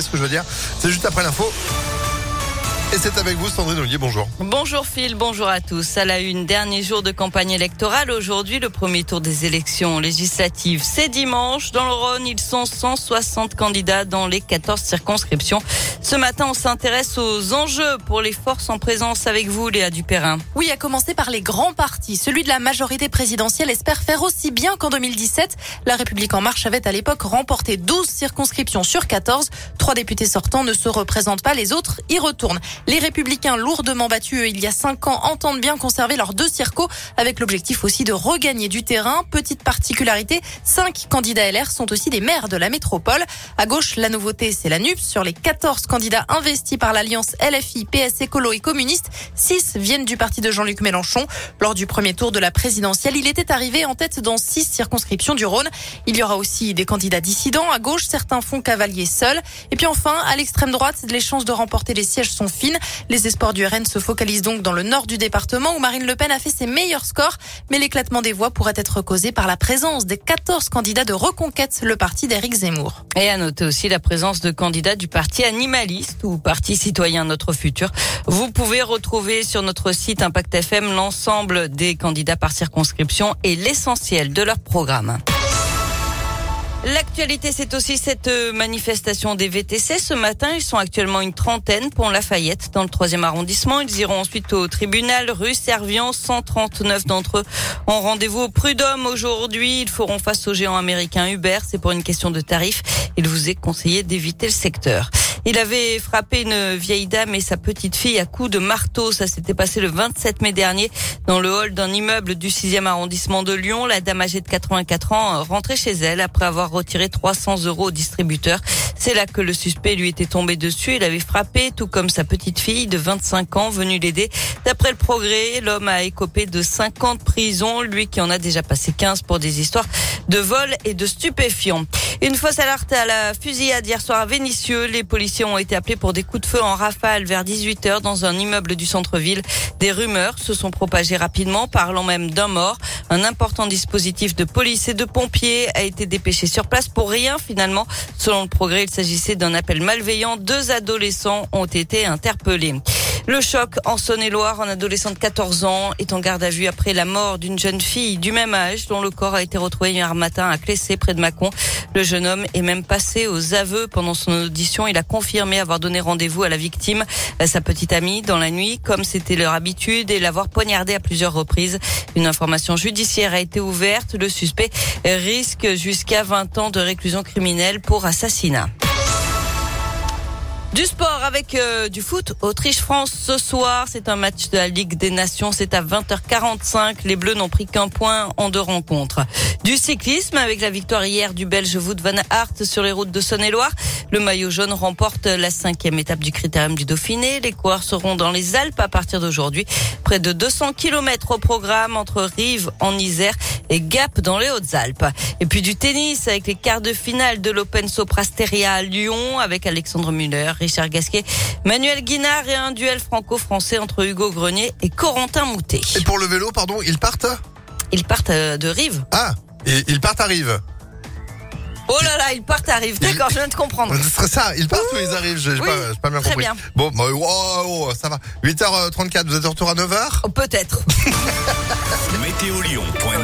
voyez ce que je veux dire C'est juste après l'info. Et c'est avec vous, Sandrine Ollier, bonjour. Bonjour Phil, bonjour à tous. À la une, dernier jour de campagne électorale. Aujourd'hui, le premier tour des élections législatives. C'est dimanche. Dans le Rhône, ils sont 160 candidats dans les 14 circonscriptions. Ce matin, on s'intéresse aux enjeux pour les forces en présence avec vous, Léa Dupérin. Oui, à commencer par les grands partis. Celui de la majorité présidentielle espère faire aussi bien qu'en 2017. La République en marche avait à l'époque remporté 12 circonscriptions sur 14. Trois députés sortants ne se représentent pas, les autres y retournent. Les républicains lourdement battus il y a cinq ans entendent bien conserver leurs deux circos avec l'objectif aussi de regagner du terrain. Petite particularité, cinq candidats LR sont aussi des maires de la métropole. À gauche, la nouveauté, c'est la NUPS. Sur les 14 candidats investis par l'alliance LFI, PS Écolo et communiste, 6 viennent du parti de Jean-Luc Mélenchon. Lors du premier tour de la présidentielle, il était arrivé en tête dans six circonscriptions du Rhône. Il y aura aussi des candidats dissidents. À gauche, certains font cavalier seuls. Et puis enfin, à l'extrême droite, les chances de remporter les sièges sont fines. Les espoirs du RN se focalisent donc dans le nord du département où Marine Le Pen a fait ses meilleurs scores, mais l'éclatement des voix pourrait être causé par la présence des 14 candidats de Reconquête, le parti d'Éric Zemmour. Et à noter aussi la présence de candidats du parti animaliste ou parti citoyen Notre Futur. Vous pouvez retrouver sur notre site Impact FM l'ensemble des candidats par circonscription et l'essentiel de leur programme. L'actualité, c'est aussi cette euh, manifestation des VTC. Ce matin, ils sont actuellement une trentaine pour Lafayette, dans le troisième arrondissement. Ils iront ensuite au tribunal rue Servian. 139 d'entre eux ont rendez-vous au Prud'homme aujourd'hui. Ils feront face au géant américain Uber. C'est pour une question de tarif. Il vous est conseillé d'éviter le secteur. Il avait frappé une vieille dame et sa petite fille à coups de marteau. Ça s'était passé le 27 mai dernier dans le hall d'un immeuble du 6e arrondissement de Lyon. La dame âgée de 84 ans rentrait chez elle après avoir retiré 300 euros au distributeur. C'est là que le suspect lui était tombé dessus. Il avait frappé, tout comme sa petite fille de 25 ans venue l'aider. D'après le progrès, l'homme a écopé de 50 prisons, lui qui en a déjà passé 15 pour des histoires de vol et de stupéfiants. Une fausse alerte à la fusillade hier soir à Vénissieux. Les policiers ont été appelés pour des coups de feu en rafale vers 18h dans un immeuble du centre-ville. Des rumeurs se sont propagées rapidement, parlant même d'un mort. Un important dispositif de police et de pompiers a été dépêché sur place pour rien finalement. Selon le progrès, il s'agissait d'un appel malveillant. Deux adolescents ont été interpellés. Le choc en Saône-et-Loire, un adolescent de 14 ans est en garde à vue après la mort d'une jeune fille du même âge dont le corps a été retrouvé hier matin à Clessé près de Mâcon. Le jeune homme est même passé aux aveux pendant son audition. Il a confirmé avoir donné rendez-vous à la victime, à sa petite amie, dans la nuit, comme c'était leur habitude, et l'avoir poignardé à plusieurs reprises. Une information judiciaire a été ouverte. Le suspect risque jusqu'à 20 ans de réclusion criminelle pour assassinat. Du sport avec euh, du foot. Autriche-France ce soir. C'est un match de la Ligue des Nations. C'est à 20h45. Les Bleus n'ont pris qu'un point en deux rencontres. Du cyclisme avec la victoire hier du Belge Wout van Aert sur les routes de Saône-et-Loire. Le maillot jaune remporte la cinquième étape du Critérium du Dauphiné. Les coureurs seront dans les Alpes à partir d'aujourd'hui. Près de 200 km au programme entre Rive en Isère et Gap dans les Hautes-Alpes. Et puis du tennis avec les quarts de finale de l'Open Soprasteria à Lyon avec Alexandre Muller, Richard Gasquet, Manuel Guinard et un duel franco-français entre Hugo Grenier et Corentin Moutet. Et pour le vélo, pardon, ils partent Ils partent euh, de Rive. Ah, et ils partent à Rive. Oh là là, ils partent à Rive. D'accord, je viens de comprendre. Ce serait ça, ils partent ou ils arrivent J'ai Oui, pas, pas bien très compris. bien. Bon, bah, wow, wow, ça va. 8h34, vous êtes de retour à 9h Oh, Peut-être. Météolion.net